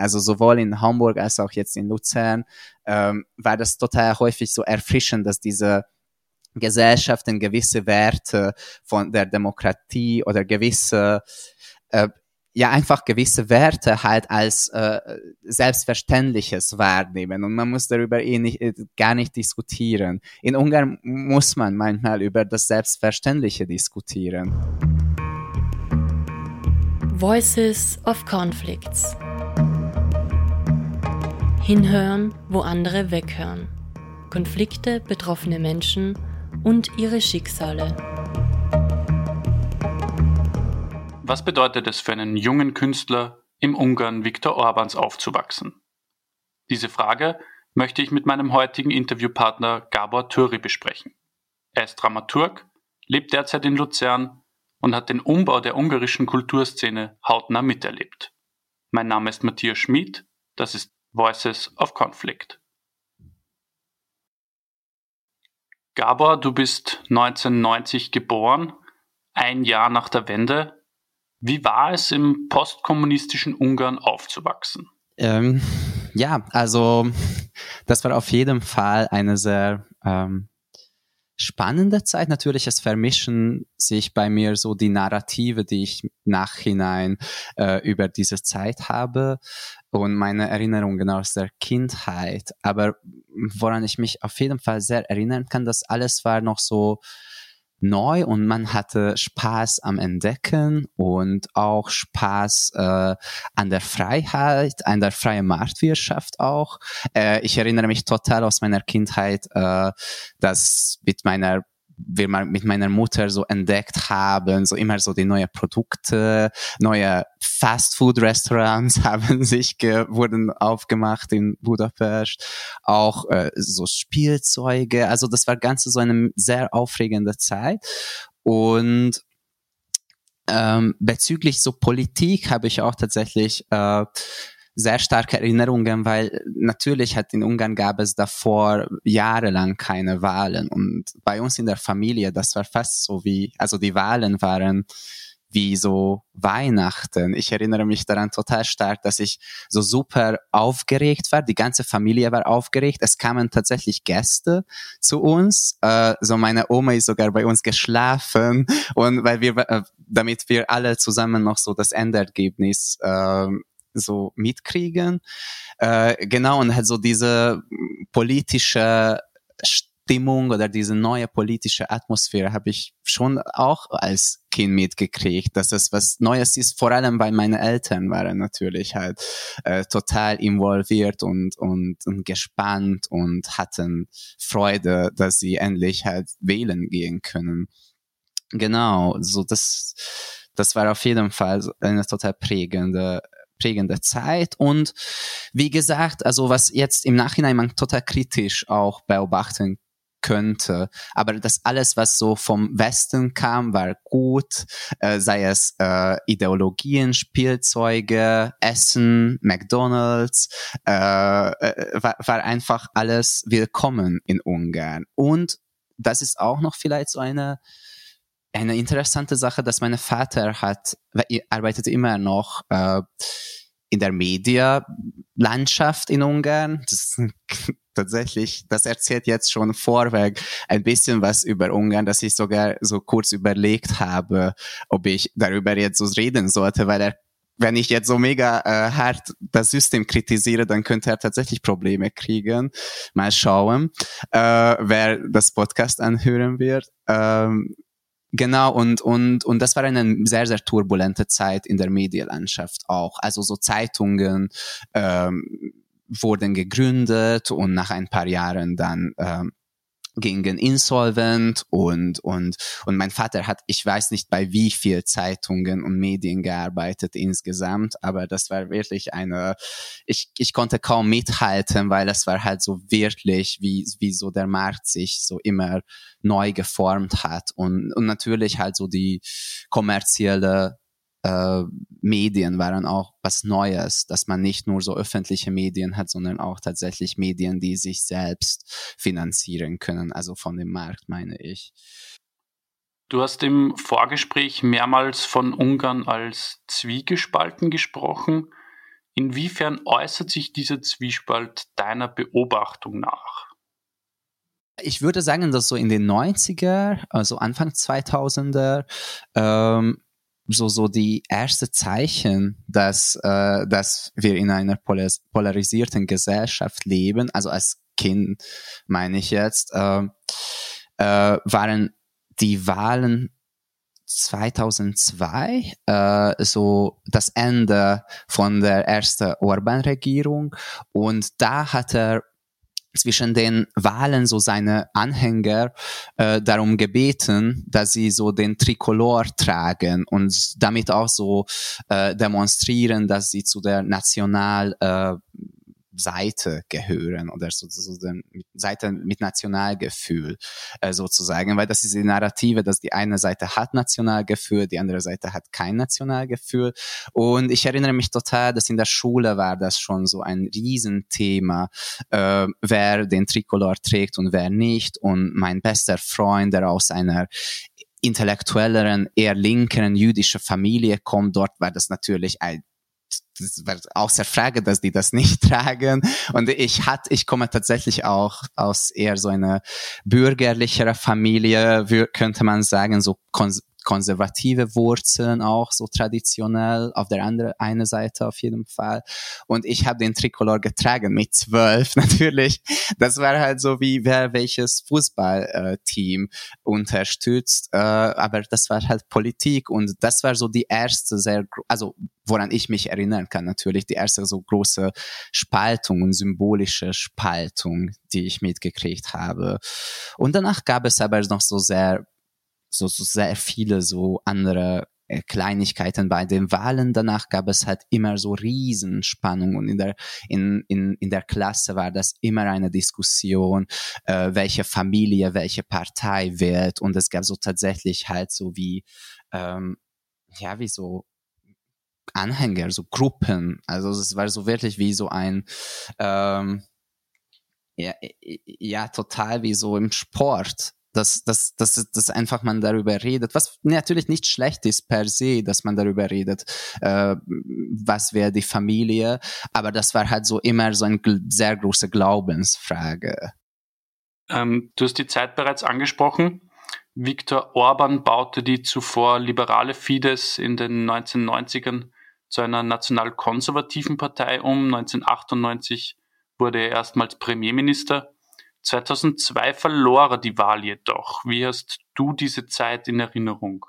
also sowohl in Hamburg als auch jetzt in Luzern, ähm, war das total häufig so erfrischend, dass diese Gesellschaften gewisse Werte von der Demokratie oder gewisse äh, ja einfach gewisse Werte halt als äh, selbstverständliches wahrnehmen und man muss darüber eh nicht, äh, gar nicht diskutieren. In Ungarn muss man manchmal über das Selbstverständliche diskutieren. Voices of Conflicts. Hinhören, wo andere weghören. Konflikte, betroffene Menschen und ihre Schicksale. Was bedeutet es für einen jungen Künstler, im Ungarn Viktor Orbans aufzuwachsen? Diese Frage möchte ich mit meinem heutigen Interviewpartner Gabor Töri besprechen. Er ist Dramaturg, lebt derzeit in Luzern und hat den Umbau der ungarischen Kulturszene hautnah miterlebt. Mein Name ist Matthias Schmid, das ist Voices of Conflict. Gabor, du bist 1990 geboren, ein Jahr nach der Wende. Wie war es im postkommunistischen Ungarn aufzuwachsen? Ähm, ja, also das war auf jeden Fall eine sehr ähm, spannende Zeit. Natürlich, es vermischen sich bei mir so die Narrative, die ich nachhinein äh, über diese Zeit habe und meine Erinnerungen aus der Kindheit. Aber woran ich mich auf jeden Fall sehr erinnern kann, das alles war noch so neu und man hatte Spaß am Entdecken und auch Spaß äh, an der Freiheit, an der freien Marktwirtschaft auch. Äh, ich erinnere mich total aus meiner Kindheit, äh, dass mit meiner wir mal mit meiner Mutter so entdeckt haben, so immer so die neue Produkte, neue Fast-Food-Restaurants haben sich wurden aufgemacht in Budapest, auch äh, so Spielzeuge, also das war ganz so eine sehr aufregende Zeit. Und ähm, bezüglich so Politik habe ich auch tatsächlich äh, sehr starke Erinnerungen, weil natürlich hat in Ungarn gab es davor jahrelang keine Wahlen und bei uns in der Familie, das war fast so wie, also die Wahlen waren wie so Weihnachten. Ich erinnere mich daran total stark, dass ich so super aufgeregt war. Die ganze Familie war aufgeregt. Es kamen tatsächlich Gäste zu uns. Äh, so meine Oma ist sogar bei uns geschlafen und weil wir, äh, damit wir alle zusammen noch so das Endergebnis äh, so mitkriegen. Äh, genau, und halt so diese politische Stimmung oder diese neue politische Atmosphäre habe ich schon auch als Kind mitgekriegt, dass es was Neues ist. Vor allem bei meinen Eltern waren natürlich halt äh, total involviert und, und, und gespannt und hatten Freude, dass sie endlich halt wählen gehen können. Genau, so das, das war auf jeden Fall eine total prägende prägende Zeit. Und wie gesagt, also was jetzt im Nachhinein man total kritisch auch beobachten könnte. Aber das alles, was so vom Westen kam, war gut, äh, sei es äh, Ideologien, Spielzeuge, Essen, McDonald's, äh, äh, war, war einfach alles willkommen in Ungarn. Und das ist auch noch vielleicht so eine eine interessante Sache, dass mein Vater hat, arbeitet immer noch äh, in der Medialandschaft in Ungarn. Das tatsächlich, das erzählt jetzt schon vorweg ein bisschen was über Ungarn, dass ich sogar so kurz überlegt habe, ob ich darüber jetzt so reden sollte, weil er wenn ich jetzt so mega äh, hart das System kritisiere, dann könnte er tatsächlich Probleme kriegen. Mal schauen, äh, wer das Podcast anhören wird. Ähm, Genau, und, und, und das war eine sehr, sehr turbulente Zeit in der Medienlandschaft auch. Also so Zeitungen ähm, wurden gegründet und nach ein paar Jahren dann ähm, gingen insolvent und, und, und mein Vater hat, ich weiß nicht bei wie viel Zeitungen und Medien gearbeitet insgesamt, aber das war wirklich eine, ich, ich konnte kaum mithalten, weil es war halt so wirklich, wie, wie so der Markt sich so immer neu geformt hat und, und natürlich halt so die kommerzielle äh, Medien waren auch was Neues, dass man nicht nur so öffentliche Medien hat, sondern auch tatsächlich Medien, die sich selbst finanzieren können, also von dem Markt meine ich. Du hast im Vorgespräch mehrmals von Ungarn als zwiegespalten gesprochen. Inwiefern äußert sich dieser Zwiespalt deiner Beobachtung nach? Ich würde sagen, dass so in den 90er, also Anfang 2000er, ähm, so, so die erste Zeichen, dass, äh, dass wir in einer polar polarisierten Gesellschaft leben, also als Kind meine ich jetzt, äh, äh, waren die Wahlen 2002 äh, so das Ende von der ersten Orban-Regierung. Und da hat er zwischen den Wahlen so seine Anhänger äh, darum gebeten, dass sie so den Trikolor tragen und damit auch so äh, demonstrieren, dass sie zu der National äh, Seite gehören oder so, so den Seite mit Nationalgefühl äh, sozusagen, weil das ist die Narrative, dass die eine Seite hat Nationalgefühl, die andere Seite hat kein Nationalgefühl. Und ich erinnere mich total, dass in der Schule war das schon so ein Riesenthema, äh, wer den Tricolor trägt und wer nicht. Und mein bester Freund, der aus einer intellektuelleren, eher linkeren jüdischen Familie kommt, dort war das natürlich ein das war außer Frage, dass die das nicht tragen. Und ich hat, ich komme tatsächlich auch aus eher so einer bürgerlicherer Familie, könnte man sagen, so konservative Wurzeln auch so traditionell auf der anderen eine Seite auf jeden Fall. Und ich habe den Tricolor getragen mit zwölf natürlich. Das war halt so wie wer welches Fußballteam äh, unterstützt äh, aber das war halt Politik und das war so die erste sehr also woran ich mich erinnern kann natürlich die erste so große Spaltung und symbolische Spaltung die ich mitgekriegt habe. Und danach gab es aber noch so sehr so, so sehr viele so andere äh, Kleinigkeiten bei den Wahlen. Danach gab es halt immer so Riesenspannung und in der, in, in, in der Klasse war das immer eine Diskussion, äh, welche Familie, welche Partei wählt und es gab so tatsächlich halt so wie, ähm, ja, wie so Anhänger, so Gruppen. Also es war so wirklich wie so ein, ähm, ja, ja, total wie so im Sport dass, dass, dass, dass einfach man darüber redet, was natürlich nicht schlecht ist per se, dass man darüber redet, äh, was wäre die Familie, aber das war halt so immer so eine sehr große Glaubensfrage. Ähm, du hast die Zeit bereits angesprochen. Viktor Orban baute die zuvor liberale Fidesz in den 1990ern zu einer national-konservativen Partei um. 1998 wurde er erstmals Premierminister. 2002 verlor er die Wahl jedoch. Wie hast du diese Zeit in Erinnerung?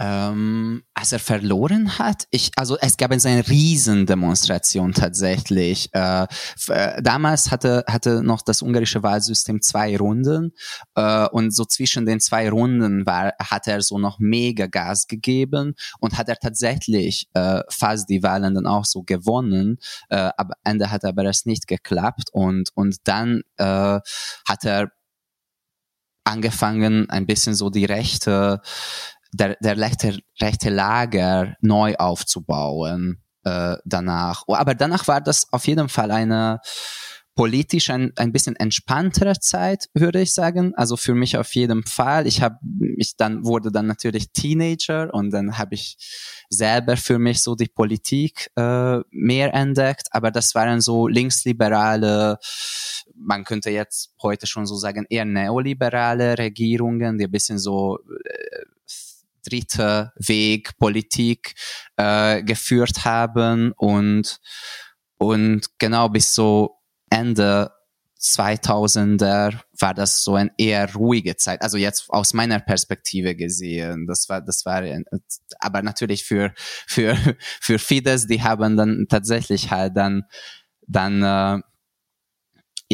Ähm, als er verloren hat, ich, also es gab jetzt eine Riesendemonstration tatsächlich. Äh, äh, damals hatte, hatte noch das ungarische Wahlsystem zwei Runden äh, und so zwischen den zwei Runden war, hat er so noch mega Gas gegeben und hat er tatsächlich äh, fast die Wahlen dann auch so gewonnen. Äh, am Ende hat aber es nicht geklappt und, und dann äh, hat er angefangen, ein bisschen so die Rechte der, der rechte, rechte Lager neu aufzubauen äh, danach. Oh, aber danach war das auf jeden Fall eine politisch ein, ein bisschen entspanntere Zeit, würde ich sagen. Also für mich auf jeden Fall. Ich habe ich dann wurde dann natürlich Teenager und dann habe ich selber für mich so die Politik äh, mehr entdeckt. Aber das waren so linksliberale, man könnte jetzt heute schon so sagen eher neoliberale Regierungen, die ein bisschen so äh, dritte Weg Politik äh, geführt haben und und genau bis so Ende 2000er war das so eine eher ruhige Zeit. Also jetzt aus meiner Perspektive gesehen, das war, das war, aber natürlich für, für, für Fidesz, die haben dann tatsächlich halt dann, dann, äh,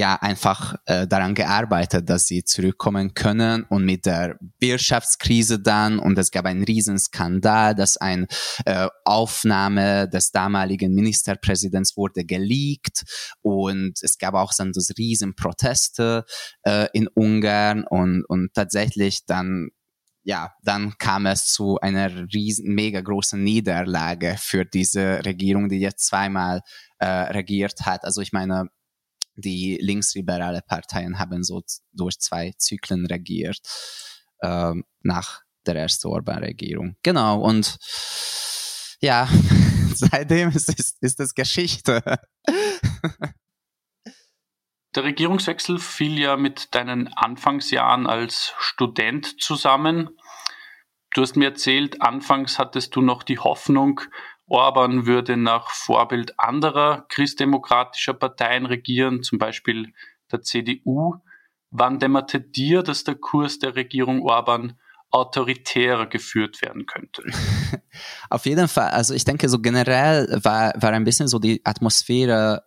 ja einfach äh, daran gearbeitet, dass sie zurückkommen können und mit der Wirtschaftskrise dann und es gab einen Riesenskandal, dass eine äh, Aufnahme des damaligen Ministerpräsidents wurde geleakt und es gab auch dann das Riesenproteste äh, in Ungarn und und tatsächlich dann ja, dann kam es zu einer riesen, mega großen Niederlage für diese Regierung, die jetzt zweimal äh, regiert hat. Also ich meine, die linksliberale Parteien haben so durch zwei Zyklen regiert ähm, nach der ersten Orban-Regierung. Genau, und ja, seitdem ist, ist, ist es Geschichte. Der Regierungswechsel fiel ja mit deinen Anfangsjahren als Student zusammen. Du hast mir erzählt, anfangs hattest du noch die Hoffnung, Orban würde nach Vorbild anderer christdemokratischer Parteien regieren, zum Beispiel der CDU. Wann dämmerte dir, dass der Kurs der Regierung Orban autoritärer geführt werden könnte. Auf jeden Fall. Also ich denke, so generell war, war ein bisschen so die Atmosphäre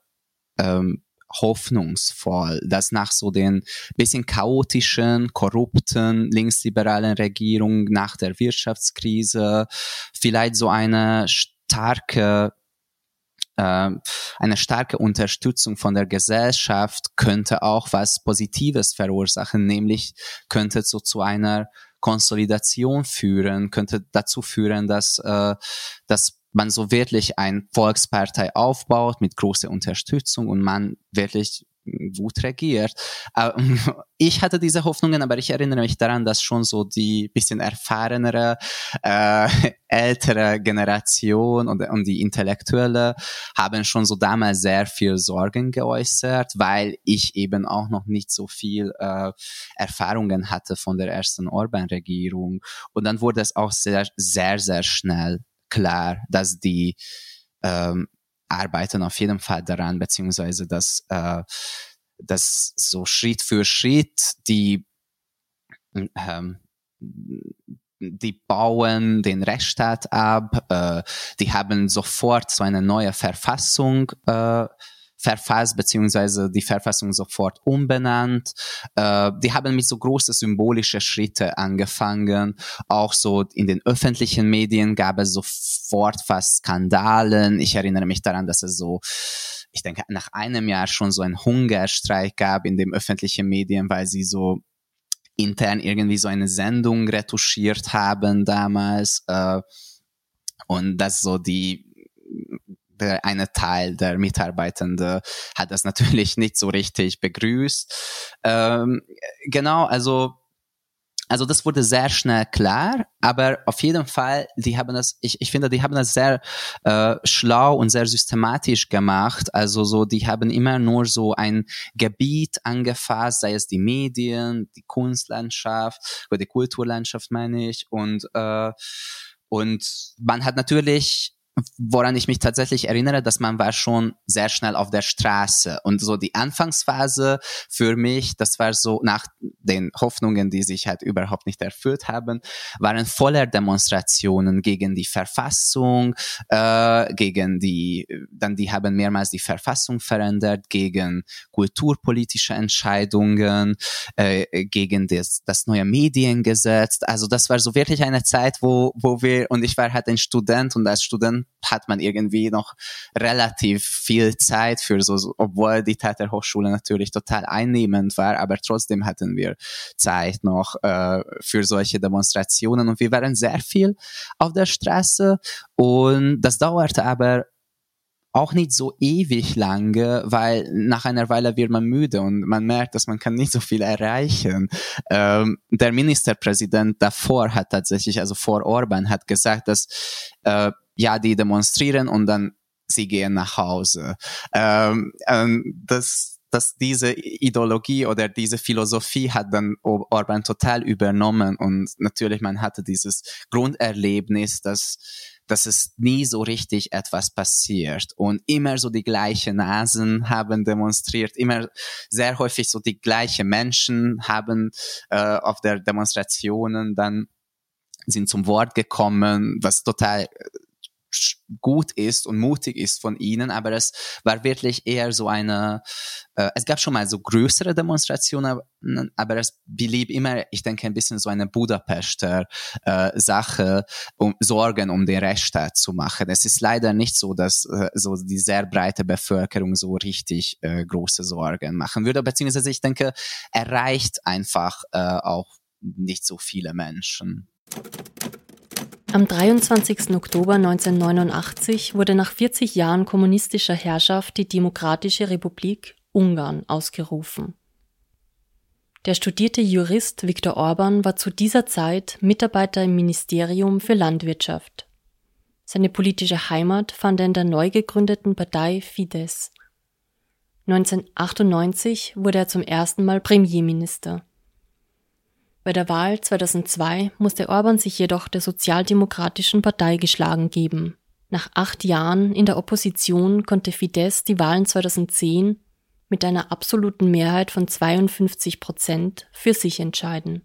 ähm, hoffnungsvoll, dass nach so den bisschen chaotischen, korrupten, linksliberalen Regierung nach der Wirtschaftskrise vielleicht so eine starke äh, eine starke Unterstützung von der Gesellschaft könnte auch was Positives verursachen, nämlich könnte so zu einer Konsolidation führen, könnte dazu führen, dass, äh, dass man so wirklich ein Volkspartei aufbaut mit großer Unterstützung und man wirklich gut regiert. Ich hatte diese Hoffnungen, aber ich erinnere mich daran, dass schon so die bisschen erfahrenere, äh, ältere Generation und, und die Intellektuelle haben schon so damals sehr viel Sorgen geäußert, weil ich eben auch noch nicht so viel äh, Erfahrungen hatte von der ersten Orban-Regierung. Und dann wurde es auch sehr, sehr, sehr schnell klar, dass die ähm, arbeiten auf jeden Fall daran, beziehungsweise dass, äh, dass so Schritt für Schritt die ähm, die bauen den Rechtsstaat ab, äh, die haben sofort so eine neue Verfassung äh, verfasst, beziehungsweise die Verfassung sofort umbenannt. Äh, die haben mit so große symbolische Schritte angefangen. Auch so in den öffentlichen Medien gab es sofort fast Skandalen. Ich erinnere mich daran, dass es so ich denke, nach einem Jahr schon so ein Hungerstreik gab in den öffentlichen Medien, weil sie so intern irgendwie so eine Sendung retuschiert haben damals. Äh, und dass so die der eine Teil der Mitarbeitende hat das natürlich nicht so richtig begrüßt. Ähm, genau, also also das wurde sehr schnell klar, aber auf jeden Fall, die haben das, ich, ich finde, die haben das sehr äh, schlau und sehr systematisch gemacht. Also so, die haben immer nur so ein Gebiet angefasst, sei es die Medien, die Kunstlandschaft oder die Kulturlandschaft meine ich. Und äh, und man hat natürlich woran ich mich tatsächlich erinnere, dass man war schon sehr schnell auf der Straße und so die Anfangsphase für mich, das war so nach den Hoffnungen, die sich halt überhaupt nicht erfüllt haben, waren voller Demonstrationen gegen die Verfassung, äh, gegen die, dann die haben mehrmals die Verfassung verändert, gegen kulturpolitische Entscheidungen, äh, gegen das, das neue Mediengesetz. Also das war so wirklich eine Zeit, wo, wo wir, und ich war halt ein Student und als Student hat man irgendwie noch relativ viel Zeit für so, obwohl die Theaterhochschule natürlich total einnehmend war, aber trotzdem hatten wir Zeit noch äh, für solche Demonstrationen und wir waren sehr viel auf der Straße und das dauerte aber auch nicht so ewig lange, weil nach einer Weile wird man müde und man merkt, dass man kann nicht so viel erreichen. Ähm, der Ministerpräsident davor hat tatsächlich, also vor Orban, hat gesagt, dass äh, ja, die demonstrieren und dann sie gehen nach Hause. Ähm, ähm, das, dass diese Ideologie oder diese Philosophie hat dann Orban total übernommen und natürlich man hatte dieses Grunderlebnis, dass dass es nie so richtig etwas passiert und immer so die gleichen Nasen haben demonstriert, immer sehr häufig so die gleichen Menschen haben äh, auf der Demonstrationen dann sind zum Wort gekommen, was total gut ist und mutig ist von ihnen, aber es war wirklich eher so eine, äh, es gab schon mal so größere Demonstrationen, aber es blieb immer, ich denke, ein bisschen so eine Budapester äh, Sache, um Sorgen um den Rechtsstaat zu machen. Es ist leider nicht so, dass äh, so die sehr breite Bevölkerung so richtig äh, große Sorgen machen würde, beziehungsweise ich denke, erreicht einfach äh, auch nicht so viele Menschen. Am 23. Oktober 1989 wurde nach 40 Jahren kommunistischer Herrschaft die Demokratische Republik Ungarn ausgerufen. Der studierte Jurist Viktor Orban war zu dieser Zeit Mitarbeiter im Ministerium für Landwirtschaft. Seine politische Heimat fand er in der neu gegründeten Partei Fidesz. 1998 wurde er zum ersten Mal Premierminister. Bei der Wahl 2002 musste Orban sich jedoch der Sozialdemokratischen Partei geschlagen geben. Nach acht Jahren in der Opposition konnte Fidesz die Wahlen 2010 mit einer absoluten Mehrheit von 52 Prozent für sich entscheiden.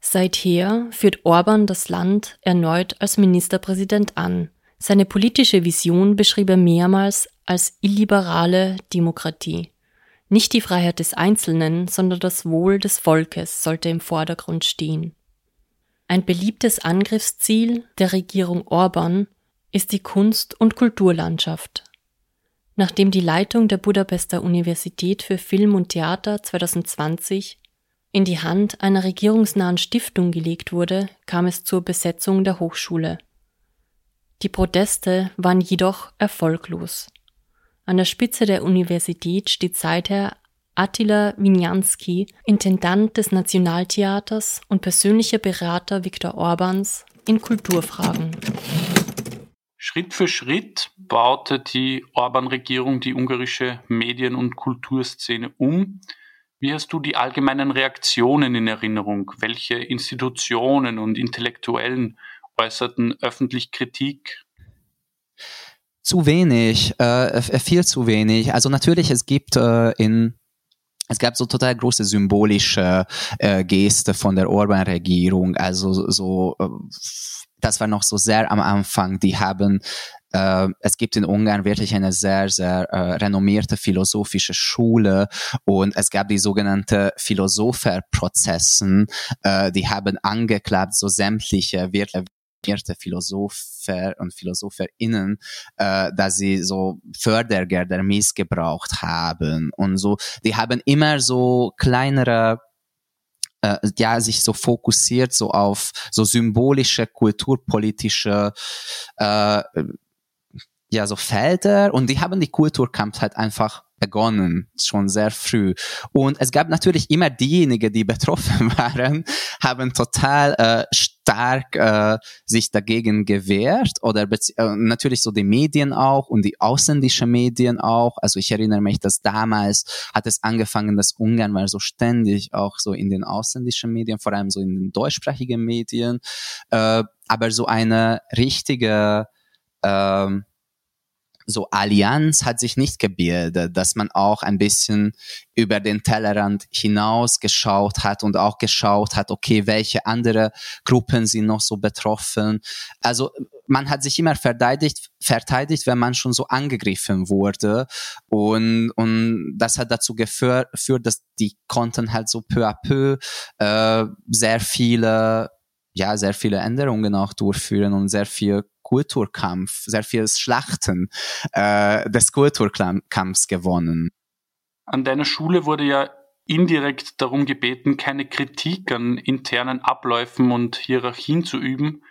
Seither führt Orban das Land erneut als Ministerpräsident an. Seine politische Vision beschrieb er mehrmals als illiberale Demokratie. Nicht die Freiheit des Einzelnen, sondern das Wohl des Volkes sollte im Vordergrund stehen. Ein beliebtes Angriffsziel der Regierung Orban ist die Kunst- und Kulturlandschaft. Nachdem die Leitung der Budapester Universität für Film und Theater 2020 in die Hand einer regierungsnahen Stiftung gelegt wurde, kam es zur Besetzung der Hochschule. Die Proteste waren jedoch erfolglos. An der Spitze der Universität steht seither Attila Winianski, Intendant des Nationaltheaters und persönlicher Berater Viktor Orbans in Kulturfragen. Schritt für Schritt baute die Orban-Regierung die ungarische Medien- und Kulturszene um. Wie hast du die allgemeinen Reaktionen in Erinnerung? Welche Institutionen und Intellektuellen äußerten öffentlich Kritik? Zu wenig, äh, viel zu wenig. Also natürlich, es gibt äh, in es gab so total große symbolische äh, Geste von der Orban-Regierung. Also so, äh, das war noch so sehr am Anfang. Die haben äh, es gibt in Ungarn wirklich eine sehr, sehr äh, renommierte philosophische Schule und es gab die sogenannte Philosopherprozessen, äh, die haben angeklagt, so sämtliche wirklich Philosopher und Philosopherinnen, äh, dass sie so Fördergelder missgebraucht haben und so. Die haben immer so kleinere äh, ja sich so fokussiert so auf so symbolische kulturpolitische äh, ja so Felder und die haben die Kulturkampf halt einfach begonnen, schon sehr früh. Und es gab natürlich immer diejenigen, die betroffen waren, haben total äh, stark äh, sich dagegen gewehrt oder äh, natürlich so die Medien auch und die ausländischen Medien auch. Also ich erinnere mich, dass damals hat es angefangen, dass Ungarn war so ständig auch so in den ausländischen Medien, vor allem so in den deutschsprachigen Medien, äh, aber so eine richtige ähm, so Allianz hat sich nicht gebildet, dass man auch ein bisschen über den Tellerrand hinaus geschaut hat und auch geschaut hat, okay, welche andere Gruppen sind noch so betroffen. Also man hat sich immer verteidigt, verteidigt, wenn man schon so angegriffen wurde. Und, und das hat dazu geführt, dass die konnten halt so peu à peu äh, sehr viele ja, sehr viele Änderungen auch durchführen und sehr viel Kulturkampf, sehr viel Schlachten äh, des Kulturkampfs gewonnen. An deiner Schule wurde ja indirekt darum gebeten, keine Kritik an internen Abläufen und Hierarchien zu üben,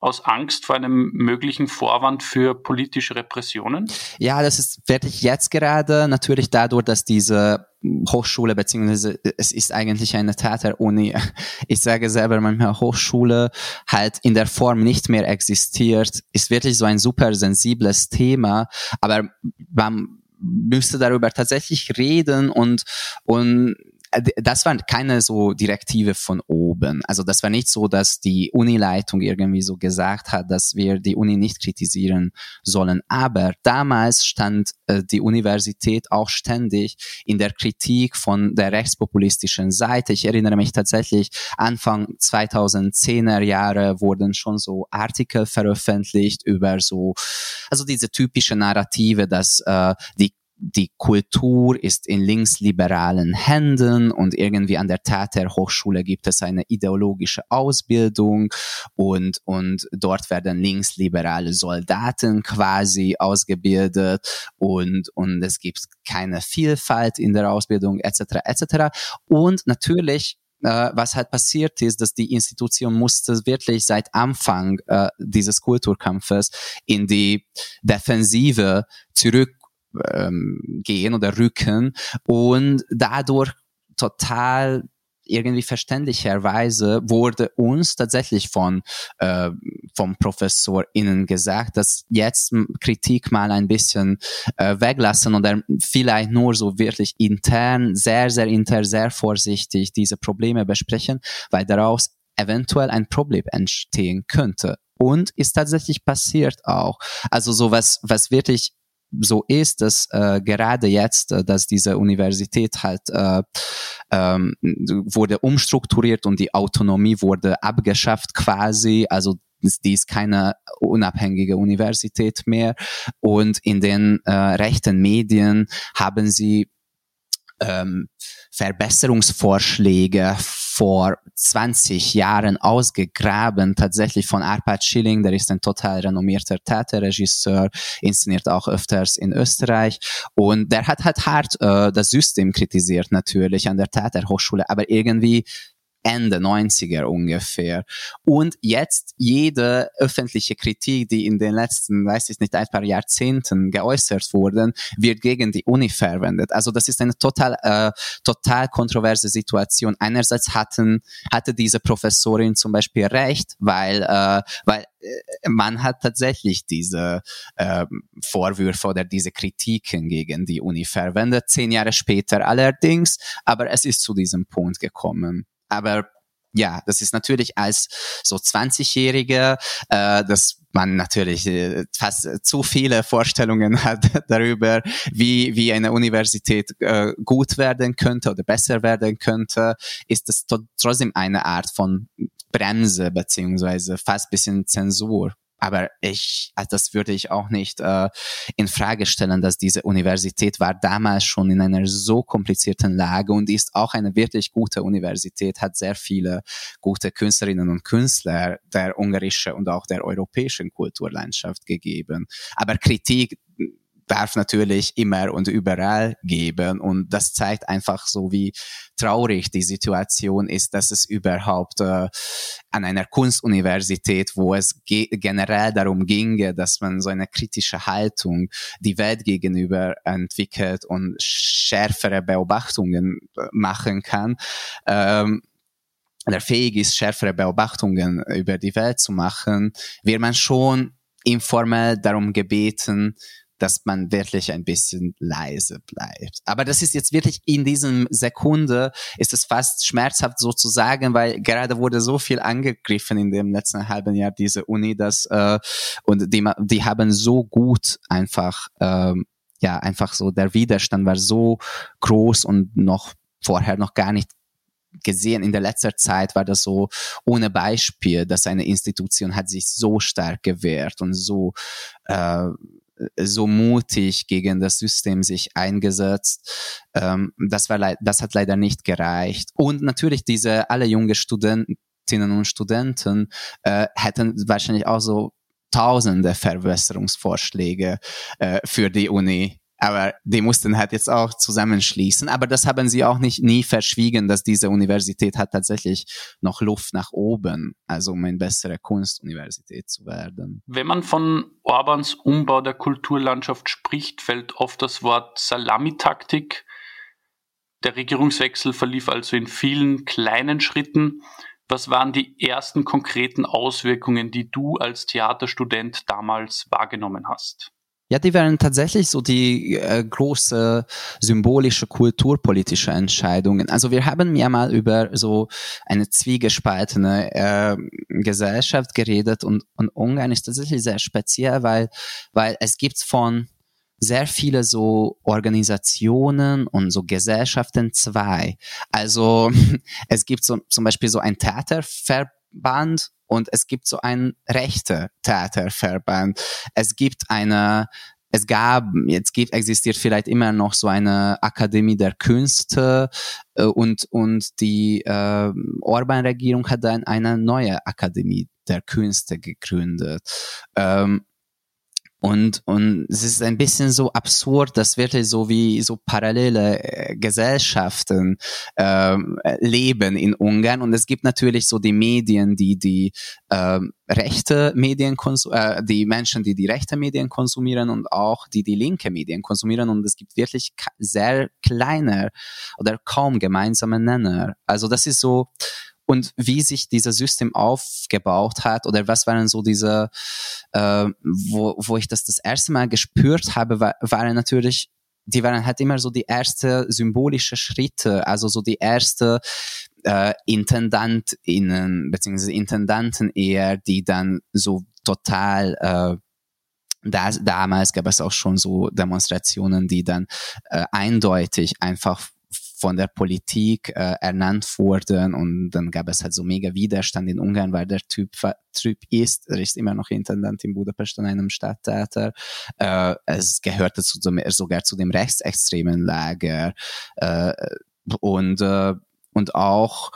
aus Angst vor einem möglichen Vorwand für politische Repressionen? Ja, das ist wirklich jetzt gerade natürlich dadurch, dass diese Hochschule, beziehungsweise es ist eigentlich eine Theateruni. Ich sage selber manchmal Hochschule halt in der Form nicht mehr existiert, ist wirklich so ein super sensibles Thema, aber man müsste darüber tatsächlich reden und, und das war keine so Direktive von oben. Also das war nicht so, dass die Unileitung irgendwie so gesagt hat, dass wir die Uni nicht kritisieren sollen. Aber damals stand äh, die Universität auch ständig in der Kritik von der rechtspopulistischen Seite. Ich erinnere mich tatsächlich, Anfang 2010er Jahre wurden schon so Artikel veröffentlicht über so, also diese typische Narrative, dass äh, die die Kultur ist in linksliberalen Händen und irgendwie an der Theater Hochschule gibt es eine ideologische Ausbildung und, und dort werden linksliberale Soldaten quasi ausgebildet und, und es gibt keine Vielfalt in der Ausbildung etc. etc. Und natürlich äh, was halt passiert ist, dass die Institution musste wirklich seit Anfang äh, dieses Kulturkampfes in die Defensive zurück ähm, gehen oder rücken und dadurch total irgendwie verständlicherweise wurde uns tatsächlich von äh, vom Professor innen gesagt, dass jetzt Kritik mal ein bisschen äh, weglassen oder vielleicht nur so wirklich intern, sehr, sehr intern, sehr vorsichtig diese Probleme besprechen, weil daraus eventuell ein Problem entstehen könnte. Und ist tatsächlich passiert auch. Also so was, was wirklich so ist, dass äh, gerade jetzt, äh, dass diese Universität halt äh, ähm, wurde umstrukturiert und die Autonomie wurde abgeschafft quasi, also die ist keine unabhängige Universität mehr. Und in den äh, rechten Medien haben sie ähm, Verbesserungsvorschläge vor 20 Jahren ausgegraben, tatsächlich von Arpad Schilling, der ist ein total renommierter Theaterregisseur, inszeniert auch öfters in Österreich. Und der hat halt hart äh, das System kritisiert natürlich an der Theaterhochschule, aber irgendwie Ende 90er ungefähr. Und jetzt jede öffentliche Kritik, die in den letzten, weiß ich nicht, ein paar Jahrzehnten geäußert wurden, wird gegen die Uni verwendet. Also das ist eine total, äh, total kontroverse Situation. Einerseits hatten, hatte diese Professorin zum Beispiel recht, weil, äh, weil äh, man hat tatsächlich diese äh, Vorwürfe oder diese Kritiken gegen die Uni verwendet, zehn Jahre später allerdings, aber es ist zu diesem Punkt gekommen. Aber ja, das ist natürlich als so 20-Jähriger, äh, dass man natürlich äh, fast zu viele Vorstellungen hat darüber, wie, wie eine Universität äh, gut werden könnte oder besser werden könnte, ist das trotzdem eine Art von Bremse beziehungsweise fast bisschen Zensur aber ich, also das würde ich auch nicht äh, in Frage stellen, dass diese Universität war damals schon in einer so komplizierten Lage und ist auch eine wirklich gute Universität, hat sehr viele gute Künstlerinnen und Künstler der ungarischen und auch der europäischen Kulturlandschaft gegeben. Aber Kritik darf natürlich immer und überall geben. Und das zeigt einfach so, wie traurig die Situation ist, dass es überhaupt äh, an einer Kunstuniversität, wo es ge generell darum ginge, dass man so eine kritische Haltung die Welt gegenüber entwickelt und schärfere Beobachtungen äh, machen kann, ähm, oder fähig ist, schärfere Beobachtungen über die Welt zu machen, wird man schon informell darum gebeten, dass man wirklich ein bisschen leise bleibt. Aber das ist jetzt wirklich in diesem Sekunde ist es fast schmerzhaft so zu sagen, weil gerade wurde so viel angegriffen in dem letzten halben Jahr diese Uni, dass äh, und die, die haben so gut einfach ähm, ja einfach so der Widerstand war so groß und noch vorher noch gar nicht gesehen, in der letzter Zeit war das so ohne Beispiel, dass eine Institution hat sich so stark gewehrt und so äh, so mutig gegen das System sich eingesetzt. Ähm, das war das hat leider nicht gereicht. Und natürlich diese alle junge Studentinnen und Studenten äh, hätten wahrscheinlich auch so tausende Verbesserungsvorschläge äh, für die Uni aber die mussten halt jetzt auch zusammenschließen. Aber das haben sie auch nicht nie verschwiegen, dass diese Universität hat tatsächlich noch Luft nach oben, also um eine bessere Kunstuniversität zu werden. Wenn man von Orbans Umbau der Kulturlandschaft spricht, fällt oft das Wort Salamitaktik. Der Regierungswechsel verlief also in vielen kleinen Schritten. Was waren die ersten konkreten Auswirkungen, die du als Theaterstudent damals wahrgenommen hast? Ja, die wären tatsächlich so die äh, große symbolische kulturpolitische Entscheidungen. Also wir haben ja mal über so eine zwiegespaltene äh, Gesellschaft geredet und, und Ungarn ist tatsächlich sehr speziell, weil, weil es gibt von sehr viele so Organisationen und so Gesellschaften zwei. Also es gibt so zum Beispiel so ein Theaterverband und es gibt so einen rechten Theaterverband. Es gibt eine es gab, jetzt gibt, existiert vielleicht immer noch so eine Akademie der Künste äh, und, und die äh, Orban-Regierung hat dann eine neue Akademie der Künste gegründet. Ähm, und, und es ist ein bisschen so absurd, dass wirklich so wie so parallele äh, Gesellschaften äh, leben in Ungarn. Und es gibt natürlich so die Medien, die die äh, rechte Medien äh, die Menschen, die die rechte Medien konsumieren und auch die die linke Medien konsumieren. Und es gibt wirklich sehr kleine oder kaum gemeinsame Nenner. Also das ist so, und wie sich dieses System aufgebaut hat oder was waren so diese, äh, wo, wo ich das das erste Mal gespürt habe, war, waren natürlich die waren halt immer so die erste symbolische Schritte, also so die erste äh, Intendantinnen beziehungsweise Intendanten eher, die dann so total äh, da, damals gab es auch schon so Demonstrationen, die dann äh, eindeutig einfach von der Politik äh, ernannt wurden und dann gab es halt so mega Widerstand in Ungarn, weil der Typ, typ ist, er ist immer noch Intendant in Budapest an einem Stadttheater. Äh, es gehörte zu, sogar zu dem rechtsextremen Lager äh, und, äh, und auch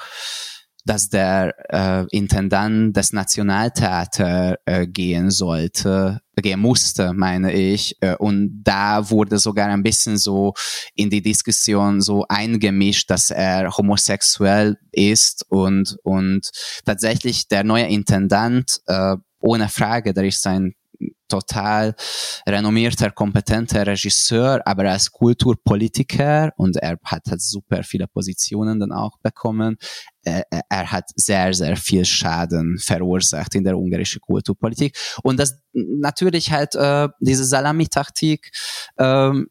dass der äh, Intendant des Nationaltheater äh, gehen sollte, gehen musste, meine ich. Äh, und da wurde sogar ein bisschen so in die Diskussion so eingemischt, dass er homosexuell ist und, und tatsächlich der neue Intendant, äh, ohne Frage, der ist ein total renommierter, kompetenter Regisseur, aber als Kulturpolitiker und er hat halt super viele Positionen dann auch bekommen. Er, er hat sehr, sehr viel Schaden verursacht in der ungarischen Kulturpolitik. Und das natürlich halt äh, diese Salami-Taktik, ähm,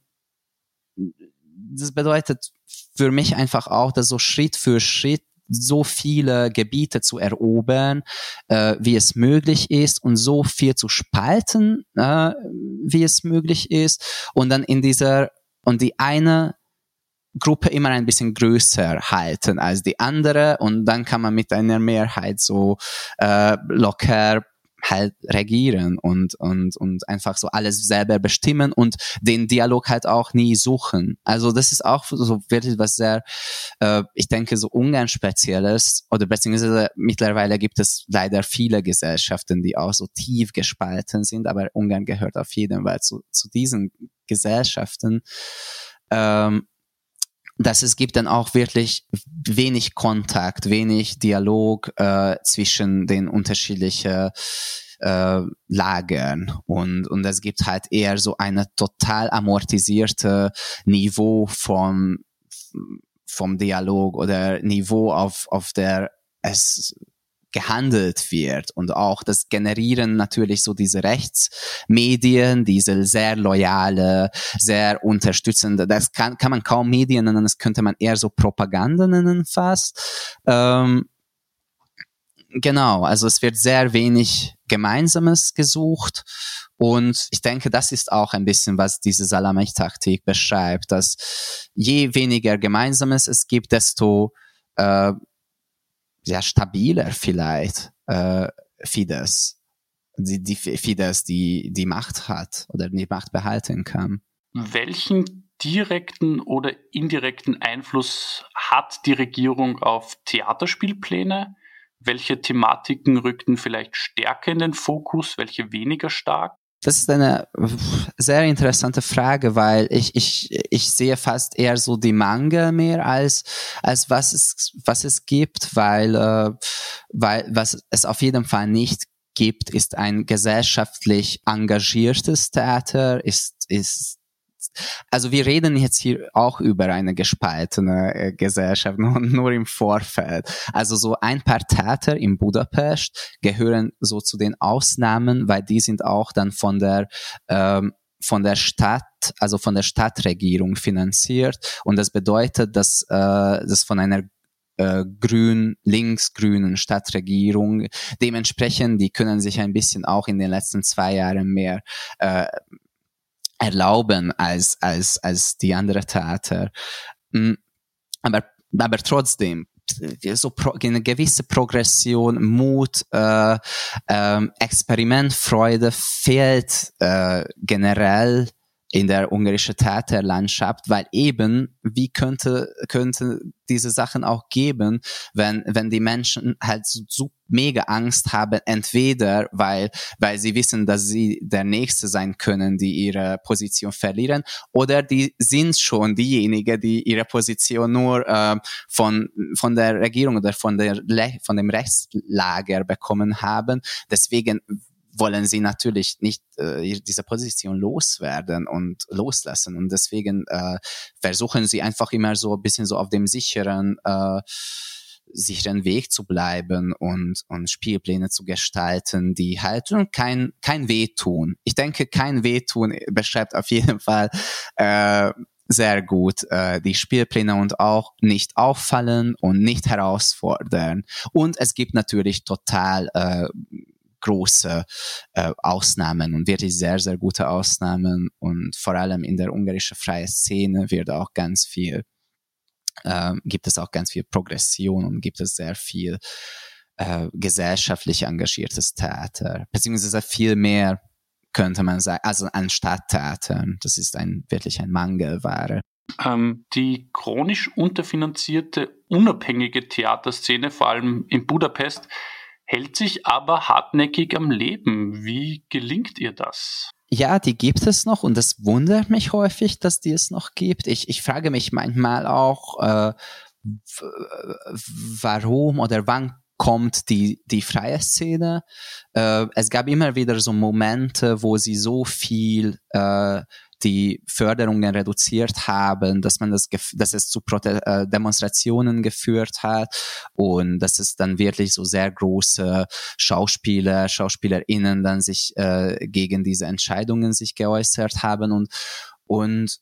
das bedeutet für mich einfach auch, dass so Schritt für Schritt so viele Gebiete zu erobern, äh, wie es möglich ist und so viel zu spalten, äh, wie es möglich ist. Und dann in dieser und die eine Gruppe immer ein bisschen größer halten als die andere. Und dann kann man mit einer Mehrheit so äh, locker halt regieren und, und, und einfach so alles selber bestimmen und den Dialog halt auch nie suchen. Also das ist auch so wirklich was sehr, äh, ich denke, so Ungarn spezielles oder beziehungsweise mittlerweile gibt es leider viele Gesellschaften, die auch so tief gespalten sind, aber Ungarn gehört auf jeden Fall zu, zu diesen Gesellschaften. Ähm, dass es gibt dann auch wirklich wenig Kontakt, wenig Dialog äh, zwischen den unterschiedlichen äh, Lagern. Und und es gibt halt eher so eine total amortisierte Niveau vom vom Dialog oder Niveau auf auf der es gehandelt wird und auch das Generieren natürlich so diese Rechtsmedien, diese sehr loyale, sehr unterstützende, das kann, kann man kaum Medien nennen, das könnte man eher so Propaganda nennen fast. Ähm, genau, also es wird sehr wenig Gemeinsames gesucht und ich denke, das ist auch ein bisschen, was diese Salamech-Taktik beschreibt, dass je weniger Gemeinsames es gibt, desto äh, ja, stabiler vielleicht äh, Fidesz, die, die Fidesz die, die Macht hat oder die Macht behalten kann. Welchen direkten oder indirekten Einfluss hat die Regierung auf Theaterspielpläne? Welche Thematiken rückten vielleicht stärker in den Fokus, welche weniger stark? Das ist eine sehr interessante Frage, weil ich, ich, ich sehe fast eher so die Mangel mehr als, als was es, was es gibt, weil, äh, weil was es auf jeden Fall nicht gibt, ist ein gesellschaftlich engagiertes Theater, ist, ist also wir reden jetzt hier auch über eine gespaltene äh, Gesellschaft, nur, nur im Vorfeld. Also so ein paar Täter in Budapest gehören so zu den Ausnahmen, weil die sind auch dann von der ähm, von der Stadt, also von der Stadtregierung finanziert. Und das bedeutet, dass äh, das von einer äh, grün, linksgrünen Stadtregierung. Dementsprechend, die können sich ein bisschen auch in den letzten zwei Jahren mehr äh, erlauben als, als, als die andere Theater. Mm, aber, aber trotzdem, so pro, eine gewisse Progression, Mut, äh, äh, Experimentfreude fehlt äh, generell in der ungarischen Theaterlandschaft, weil eben, wie könnte, könnte diese Sachen auch geben, wenn, wenn die Menschen halt so, so mega Angst haben, entweder weil, weil sie wissen, dass sie der Nächste sein können, die ihre Position verlieren, oder die sind schon diejenigen, die ihre Position nur äh, von, von der Regierung oder von, der, von dem Rechtslager bekommen haben. Deswegen wollen sie natürlich nicht äh, diese Position loswerden und loslassen. Und deswegen äh, versuchen sie einfach immer so ein bisschen so auf dem sicheren, äh, sicheren Weg zu bleiben und, und Spielpläne zu gestalten, die halt kein, kein Wehtun. Ich denke, kein Wehtun beschreibt auf jeden Fall äh, sehr gut äh, die Spielpläne und auch nicht auffallen und nicht herausfordern. Und es gibt natürlich total äh, große äh, Ausnahmen und wirklich sehr, sehr gute Ausnahmen. Und vor allem in der ungarischen freien Szene wird auch ganz viel, äh, gibt es auch ganz viel Progression und gibt es sehr viel äh, gesellschaftlich engagiertes Theater, beziehungsweise viel mehr könnte man sagen, also anstatt Theater. Das ist ein, wirklich ein Mangelware. Ähm, die chronisch unterfinanzierte, unabhängige Theaterszene, vor allem in Budapest, hält sich aber hartnäckig am Leben. Wie gelingt ihr das? Ja, die gibt es noch und es wundert mich häufig, dass die es noch gibt. Ich, ich frage mich manchmal auch, äh, warum oder wann kommt die, die freie Szene. Äh, es gab immer wieder so Momente, wo sie so viel äh, die Förderungen reduziert haben, dass man das, dass es zu Prote äh, Demonstrationen geführt hat und dass es dann wirklich so sehr große Schauspieler, Schauspielerinnen dann sich äh, gegen diese Entscheidungen sich geäußert haben und und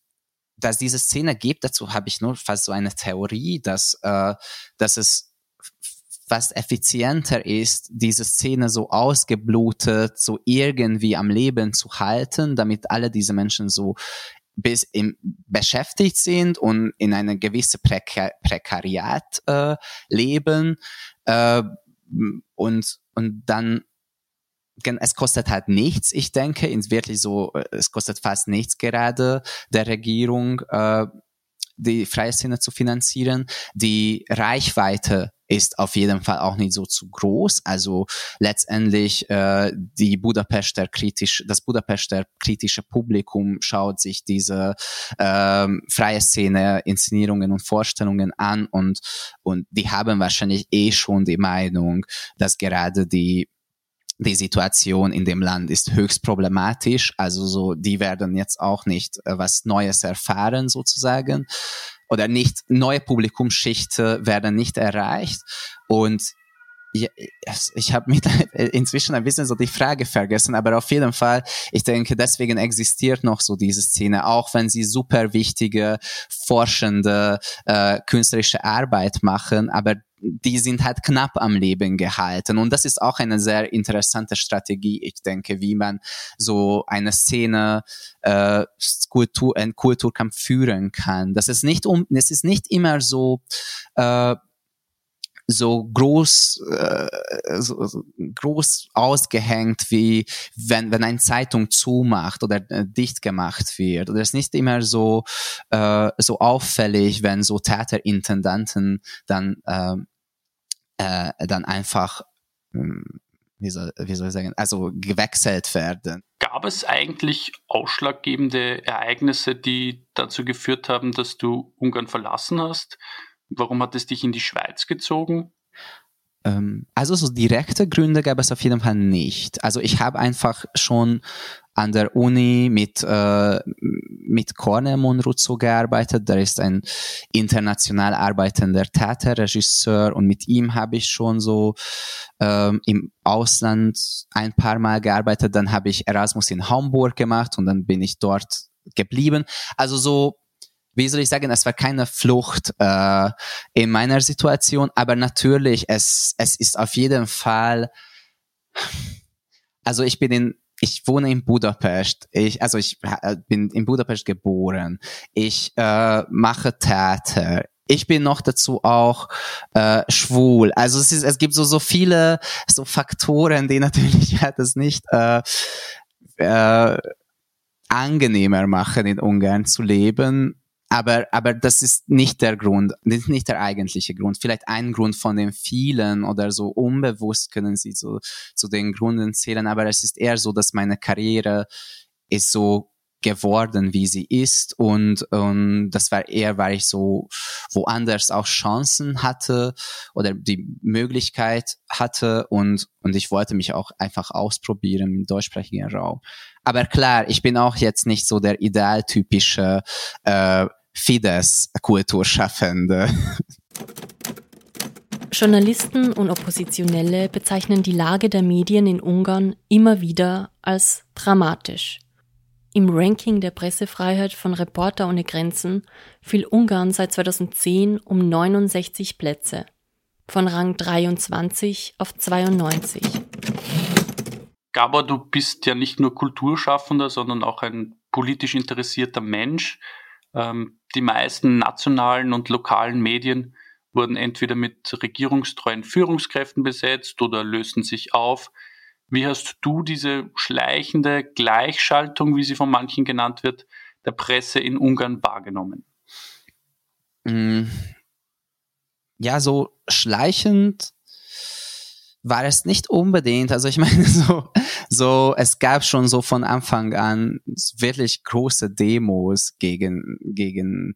dass diese Szene gibt, dazu habe ich nur fast so eine Theorie, dass, äh, dass es was effizienter ist, diese Szene so ausgeblutet, so irgendwie am Leben zu halten, damit alle diese Menschen so bis im, beschäftigt sind und in eine gewisse Prekar Prekariat äh, leben äh, und und dann es kostet halt nichts, ich denke, ins wirklich so, es kostet fast nichts gerade der Regierung, äh, die freie Szene zu finanzieren. Die Reichweite ist auf jeden Fall auch nicht so zu groß. Also letztendlich äh, die Budapester kritisch, das Budapester kritische Publikum schaut sich diese äh, freie Szene, Inszenierungen und Vorstellungen an und und die haben wahrscheinlich eh schon die Meinung, dass gerade die die Situation in dem Land ist höchst problematisch. Also so, die werden jetzt auch nicht äh, was Neues erfahren sozusagen oder nicht neue Publikumsschichten werden nicht erreicht. Und ja, ich habe mich inzwischen ein bisschen so die Frage vergessen, aber auf jeden Fall, ich denke, deswegen existiert noch so diese Szene, auch wenn sie super wichtige, forschende, äh, künstlerische Arbeit machen, aber die sind halt knapp am Leben gehalten. Und das ist auch eine sehr interessante Strategie, ich denke, wie man so eine Szene, äh, Kultur, ein Kulturkampf führen kann. Das ist nicht um, es ist nicht immer so, äh, so groß, äh, so, so groß ausgehängt, wie wenn, wenn eine Zeitung zumacht oder äh, dicht gemacht wird. Oder es ist nicht immer so, äh, so auffällig, wenn so Theaterintendanten dann, äh, äh, dann einfach, hm, wie soll, wie soll ich sagen, also gewechselt werden. Gab es eigentlich ausschlaggebende Ereignisse, die dazu geführt haben, dass du Ungarn verlassen hast? Warum hat es dich in die Schweiz gezogen? Ähm, also so direkte Gründe gab es auf jeden Fall nicht. Also ich habe einfach schon an der Uni mit, äh, mit Cornel Monruzzo gearbeitet. Der ist ein international arbeitender Theaterregisseur und mit ihm habe ich schon so ähm, im Ausland ein paar Mal gearbeitet. Dann habe ich Erasmus in Hamburg gemacht und dann bin ich dort geblieben. Also so wie soll ich sagen, es war keine Flucht äh, in meiner Situation, aber natürlich, es, es ist auf jeden Fall, also ich bin in, ich wohne in Budapest, ich, also ich äh, bin in Budapest geboren, ich äh, mache Theater, ich bin noch dazu auch äh, schwul. Also es, ist, es gibt so so viele so Faktoren, die natürlich ja das nicht äh, äh, angenehmer machen, in Ungarn zu leben. Aber, aber das ist nicht der Grund, das ist nicht der eigentliche Grund. Vielleicht ein Grund von den vielen oder so unbewusst können sie so zu den Gründen zählen. Aber es ist eher so, dass meine Karriere ist so geworden, wie sie ist und, und das war eher, weil ich so woanders auch Chancen hatte oder die Möglichkeit hatte und, und ich wollte mich auch einfach ausprobieren im deutschsprachigen Raum. Aber klar, ich bin auch jetzt nicht so der idealtypische äh, Fidesz-Kulturschaffende. Journalisten und Oppositionelle bezeichnen die Lage der Medien in Ungarn immer wieder als dramatisch. Im Ranking der Pressefreiheit von Reporter ohne Grenzen fiel Ungarn seit 2010 um 69 Plätze, von Rang 23 auf 92. Gabor, du bist ja nicht nur Kulturschaffender, sondern auch ein politisch interessierter Mensch. Ähm, die meisten nationalen und lokalen Medien wurden entweder mit regierungstreuen Führungskräften besetzt oder lösten sich auf. Wie hast du diese schleichende Gleichschaltung, wie sie von manchen genannt wird, der Presse in Ungarn wahrgenommen? Mm. Ja, so schleichend war es nicht unbedingt. Also ich meine, so, so, es gab schon so von Anfang an wirklich große Demos gegen, gegen,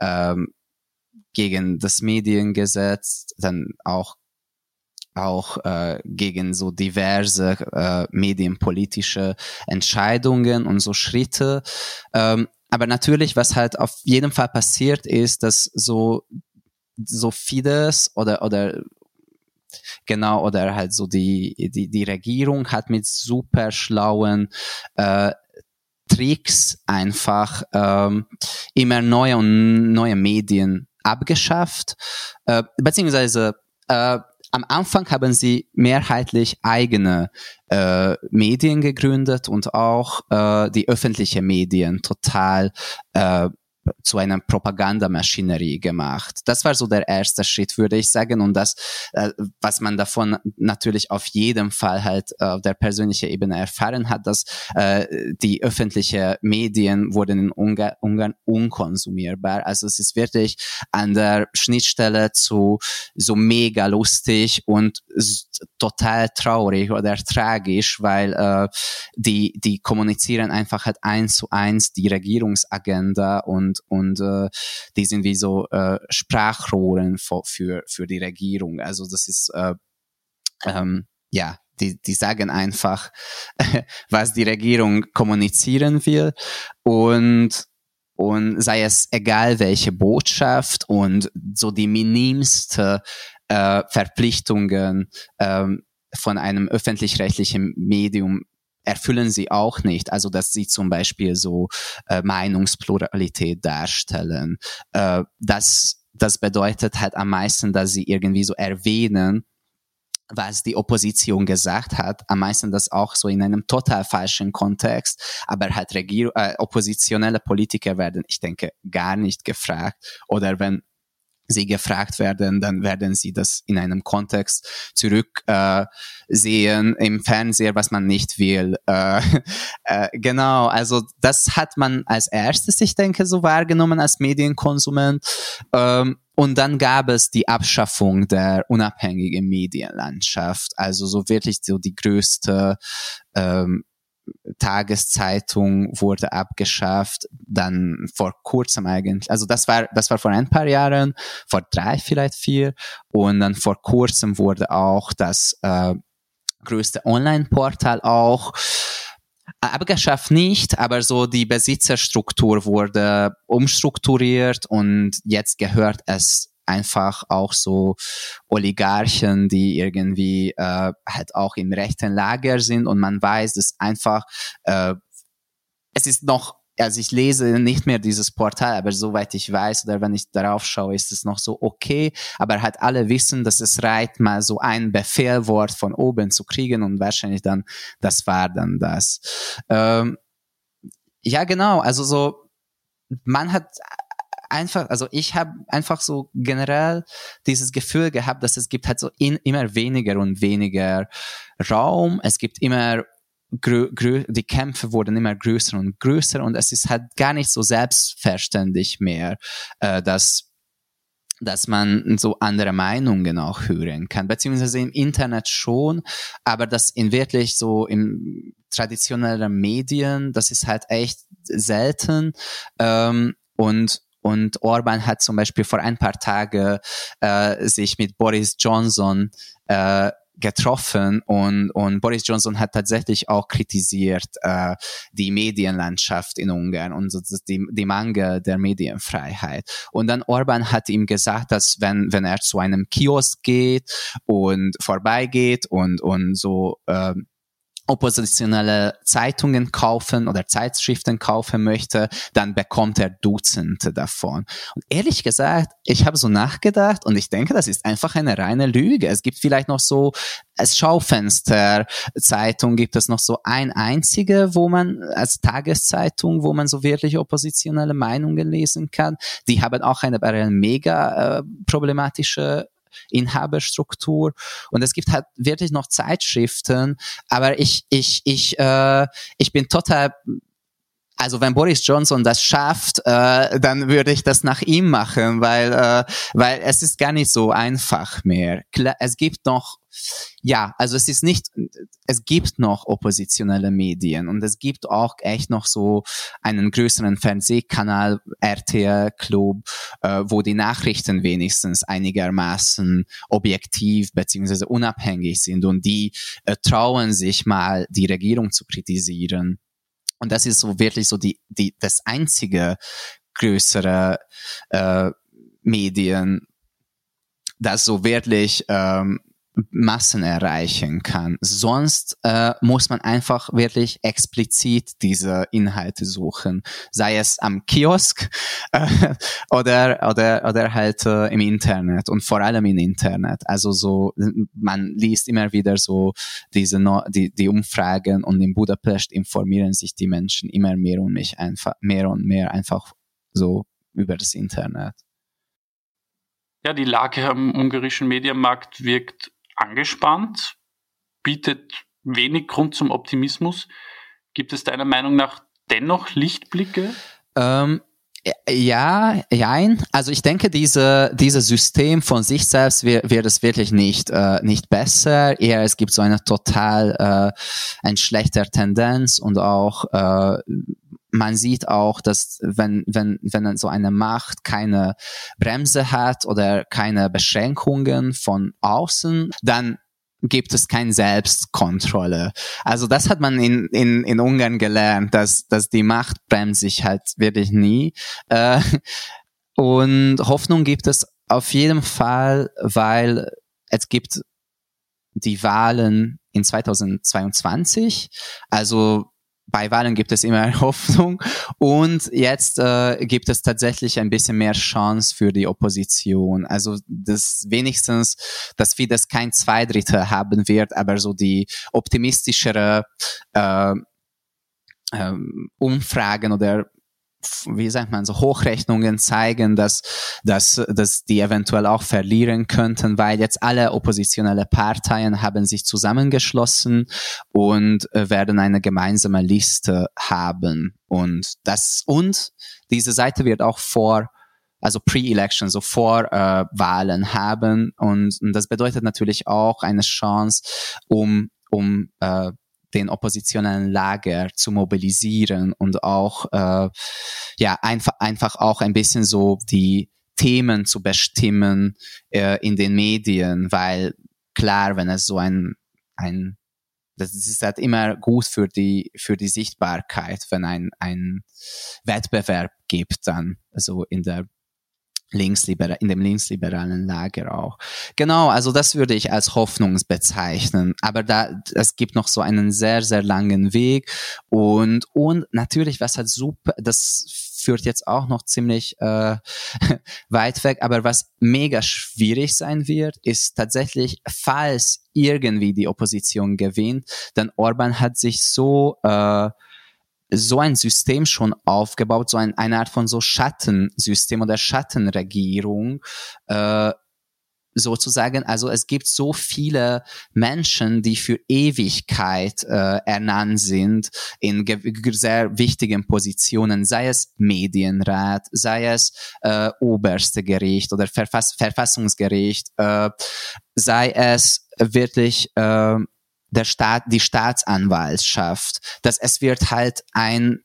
ähm, gegen das Mediengesetz, dann auch auch äh, gegen so diverse äh, medienpolitische Entscheidungen und so Schritte. Ähm, aber natürlich, was halt auf jeden Fall passiert ist, dass so so Fidesz oder oder genau oder halt so die die die Regierung hat mit super schlauen äh, Tricks einfach ähm, immer neue und neue Medien abgeschafft, äh, beziehungsweise äh, am Anfang haben sie mehrheitlich eigene äh, Medien gegründet und auch äh, die öffentliche Medien total äh, zu einer Propagandamaschinerie gemacht. Das war so der erste Schritt, würde ich sagen. Und das, äh, was man davon natürlich auf jeden Fall halt äh, auf der persönlichen Ebene erfahren hat, dass äh, die öffentlichen Medien wurden in Ungar Ungarn unkonsumierbar. Also es ist wirklich an der Schnittstelle zu so mega lustig und total traurig oder tragisch, weil äh, die, die kommunizieren einfach halt eins zu eins die Regierungsagenda und und, äh, die sind wie so äh, Sprachrohren für, für, für die Regierung. Also das ist, äh, ähm, ja, die, die sagen einfach, was die Regierung kommunizieren will und und sei es egal welche Botschaft und so die minimste äh, Verpflichtungen ähm, von einem öffentlich-rechtlichen Medium erfüllen sie auch nicht. Also dass sie zum Beispiel so äh, Meinungspluralität darstellen. Äh, das, das bedeutet halt am meisten, dass sie irgendwie so erwähnen, was die Opposition gesagt hat, am meisten das auch so in einem total falschen Kontext, aber halt Regier äh, oppositionelle Politiker werden, ich denke, gar nicht gefragt oder wenn sie gefragt werden, dann werden sie das in einem Kontext zurück äh, im Fernseher, was man nicht will. Äh, äh, genau, also das hat man als erstes, ich denke, so wahrgenommen als Medienkonsument. Ähm, und dann gab es die Abschaffung der unabhängigen Medienlandschaft, also so wirklich so die größte ähm, Tageszeitung wurde abgeschafft, dann vor kurzem eigentlich, also das war, das war vor ein paar Jahren, vor drei, vielleicht vier, und dann vor kurzem wurde auch das äh, größte Online-Portal auch abgeschafft. Nicht, aber so die Besitzerstruktur wurde umstrukturiert und jetzt gehört es einfach auch so Oligarchen, die irgendwie äh, halt auch im rechten Lager sind und man weiß, dass einfach äh, es ist noch also ich lese nicht mehr dieses Portal, aber soweit ich weiß oder wenn ich darauf schaue, ist es noch so okay. Aber halt alle wissen, dass es reicht, mal so ein Befehlwort von oben zu kriegen und wahrscheinlich dann, das war dann das. Ähm, ja, genau. Also so, man hat einfach, also ich habe einfach so generell dieses Gefühl gehabt, dass es gibt halt so in, immer weniger und weniger Raum, es gibt immer die Kämpfe wurden immer größer und größer und es ist halt gar nicht so selbstverständlich mehr, äh, dass dass man so andere Meinungen auch hören kann, beziehungsweise im Internet schon, aber das in wirklich so im traditionellen Medien, das ist halt echt selten ähm, und und Orban hat zum Beispiel vor ein paar Tagen äh, sich mit Boris Johnson äh, getroffen und, und Boris Johnson hat tatsächlich auch kritisiert äh, die Medienlandschaft in Ungarn und die, die Mangel der Medienfreiheit. Und dann Orban hat ihm gesagt, dass wenn, wenn er zu einem Kiosk geht und vorbeigeht und, und so äh, oppositionelle Zeitungen kaufen oder Zeitschriften kaufen möchte, dann bekommt er Dutzende davon. Und ehrlich gesagt, ich habe so nachgedacht und ich denke, das ist einfach eine reine Lüge. Es gibt vielleicht noch so als Schaufenster Zeitung gibt es noch so ein einzige, wo man als Tageszeitung, wo man so wirklich oppositionelle Meinungen lesen kann. Die haben auch eine, eine mega äh, problematische Inhaberstruktur. Und es gibt halt wirklich noch Zeitschriften, aber ich, ich, ich, äh, ich bin total also wenn Boris Johnson das schafft, äh, dann würde ich das nach ihm machen, weil, äh, weil es ist gar nicht so einfach mehr. Klar, es gibt noch, ja, also es ist nicht, es gibt noch oppositionelle Medien und es gibt auch echt noch so einen größeren Fernsehkanal, RTL Club, äh, wo die Nachrichten wenigstens einigermaßen objektiv beziehungsweise unabhängig sind und die äh, trauen sich mal, die Regierung zu kritisieren. Und das ist so wirklich so die, die, das einzige größere äh, Medien, das so wirklich ähm, Massen erreichen kann. Sonst äh, muss man einfach wirklich explizit diese Inhalte suchen, sei es am Kiosk äh, oder oder oder halt äh, im Internet und vor allem im Internet. Also so man liest immer wieder so diese no die die Umfragen und in Budapest informieren sich die Menschen immer mehr und mehr einfach mehr und mehr einfach so über das Internet. Ja, die Lage am ungarischen Medienmarkt wirkt angespannt, bietet wenig Grund zum Optimismus. Gibt es deiner Meinung nach dennoch Lichtblicke? Ähm, ja, jein. Also ich denke, diese, dieses System von sich selbst wird, wird es wirklich nicht, äh, nicht besser. Eher es gibt so eine total äh, ein schlechter Tendenz und auch äh, man sieht auch, dass wenn, wenn, wenn so eine Macht keine Bremse hat oder keine Beschränkungen von außen, dann gibt es keine Selbstkontrolle. Also das hat man in, in, in Ungarn gelernt, dass, dass die Macht bremst sich halt wirklich nie. Äh, und Hoffnung gibt es auf jeden Fall, weil es gibt die Wahlen in 2022. Also bei Wahlen gibt es immer Hoffnung und jetzt äh, gibt es tatsächlich ein bisschen mehr Chance für die Opposition. Also das wenigstens, dass Fidesz kein Zweidrittel haben wird, aber so die optimistischere äh, ähm, Umfragen oder wie sagt man, so Hochrechnungen zeigen, dass, dass, dass die eventuell auch verlieren könnten, weil jetzt alle oppositionelle Parteien haben sich zusammengeschlossen und äh, werden eine gemeinsame Liste haben. Und das, und diese Seite wird auch vor also Pre-Election, so Vorwahlen äh, haben. Und, und das bedeutet natürlich auch eine Chance, um, um äh, den oppositionellen Lager zu mobilisieren und auch äh, ja einfach einfach auch ein bisschen so die Themen zu bestimmen äh, in den Medien, weil klar, wenn es so ein ein das ist halt immer gut für die für die Sichtbarkeit, wenn ein ein Wettbewerb gibt dann also in der linksliberal, in dem linksliberalen Lager auch. Genau, also das würde ich als Hoffnung bezeichnen. Aber da, es gibt noch so einen sehr, sehr langen Weg und, und natürlich, was halt super, das führt jetzt auch noch ziemlich äh, weit weg, aber was mega schwierig sein wird, ist tatsächlich, falls irgendwie die Opposition gewinnt, dann Orban hat sich so äh, so ein System schon aufgebaut, so ein, eine Art von so Schattensystem oder Schattenregierung, äh, sozusagen. Also es gibt so viele Menschen, die für Ewigkeit äh, ernannt sind in sehr wichtigen Positionen, sei es Medienrat, sei es äh, oberste Gericht oder Verfass Verfassungsgericht, äh, sei es wirklich äh, der Staat, die Staatsanwaltschaft, dass es wird halt ein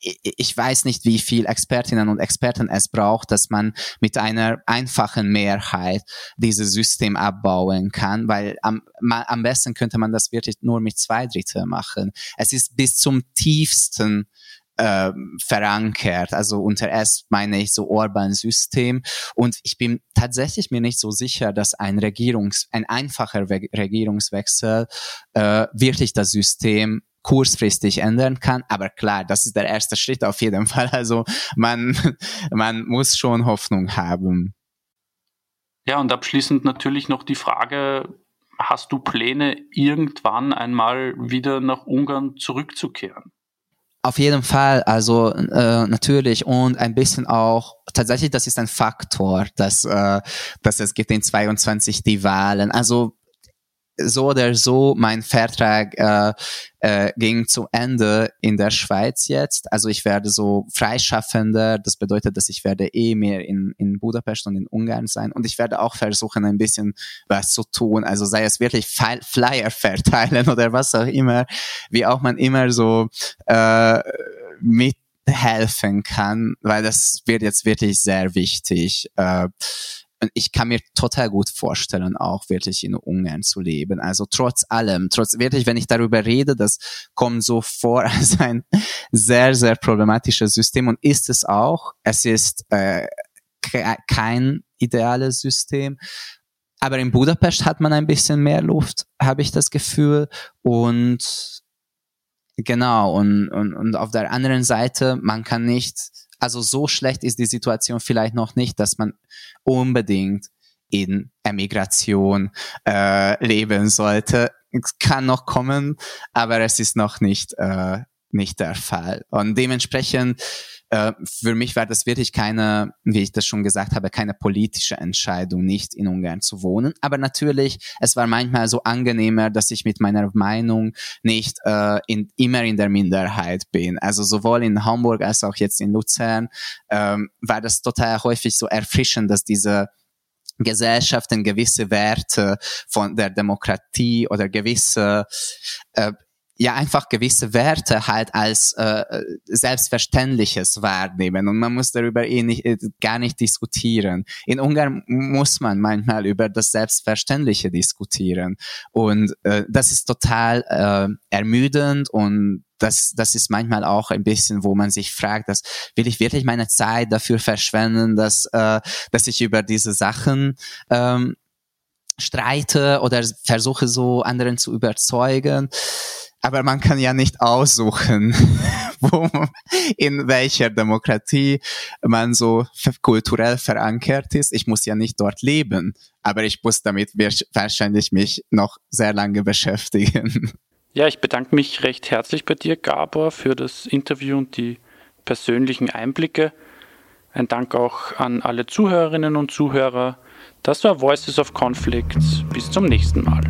ich weiß nicht, wie viel Expertinnen und Experten es braucht, dass man mit einer einfachen Mehrheit dieses System abbauen kann, weil am, am besten könnte man das wirklich nur mit zwei Drittel machen. Es ist bis zum tiefsten äh, verankert. Also unter S meine ich so Orban-System. Und ich bin tatsächlich mir nicht so sicher, dass ein Regierungs, ein einfacher Regierungswechsel äh, wirklich das System kurzfristig ändern kann. Aber klar, das ist der erste Schritt auf jeden Fall. Also man, man muss schon Hoffnung haben. Ja, und abschließend natürlich noch die Frage, hast du Pläne, irgendwann einmal wieder nach Ungarn zurückzukehren? Auf jeden Fall, also äh, natürlich und ein bisschen auch tatsächlich, das ist ein Faktor, dass äh, dass es gibt in 22 die Wahlen. Also so oder so, mein Vertrag äh, äh, ging zu Ende in der Schweiz jetzt. Also ich werde so Freischaffender. Das bedeutet, dass ich werde eh mehr in, in Budapest und in Ungarn sein. Und ich werde auch versuchen, ein bisschen was zu tun. Also sei es wirklich Flyer verteilen oder was auch immer, wie auch man immer so äh, mithelfen kann, weil das wird jetzt wirklich sehr wichtig. Äh, und ich kann mir total gut vorstellen, auch wirklich in Ungarn zu leben. Also trotz allem, trotz wirklich, wenn ich darüber rede, das kommt so vor als ein sehr, sehr problematisches System und ist es auch. Es ist äh, kein ideales System. Aber in Budapest hat man ein bisschen mehr Luft, habe ich das Gefühl. Und genau, und, und, und auf der anderen Seite, man kann nicht also so schlecht ist die Situation vielleicht noch nicht, dass man unbedingt in Emigration äh, leben sollte. Es kann noch kommen, aber es ist noch nicht, äh, nicht der Fall. Und dementsprechend äh, für mich war das wirklich keine, wie ich das schon gesagt habe, keine politische Entscheidung, nicht in Ungarn zu wohnen. Aber natürlich, es war manchmal so angenehmer, dass ich mit meiner Meinung nicht äh, in, immer in der Minderheit bin. Also sowohl in Hamburg als auch jetzt in Luzern ähm, war das total häufig so erfrischend, dass diese Gesellschaften gewisse Werte von der Demokratie oder gewisse äh, ja einfach gewisse Werte halt als äh, selbstverständliches wahrnehmen. Und man muss darüber eh nicht, äh, gar nicht diskutieren. In Ungarn muss man manchmal über das Selbstverständliche diskutieren. Und äh, das ist total äh, ermüdend und das, das ist manchmal auch ein bisschen, wo man sich fragt, dass will ich wirklich meine Zeit dafür verschwenden, dass, äh, dass ich über diese Sachen ähm, streite oder versuche so anderen zu überzeugen aber man kann ja nicht aussuchen, wo, in welcher Demokratie man so kulturell verankert ist. Ich muss ja nicht dort leben, aber ich muss damit wahrscheinlich mich noch sehr lange beschäftigen. Ja, ich bedanke mich recht herzlich bei dir, Gabor, für das Interview und die persönlichen Einblicke. Ein Dank auch an alle Zuhörerinnen und Zuhörer. Das war Voices of Conflicts. Bis zum nächsten Mal.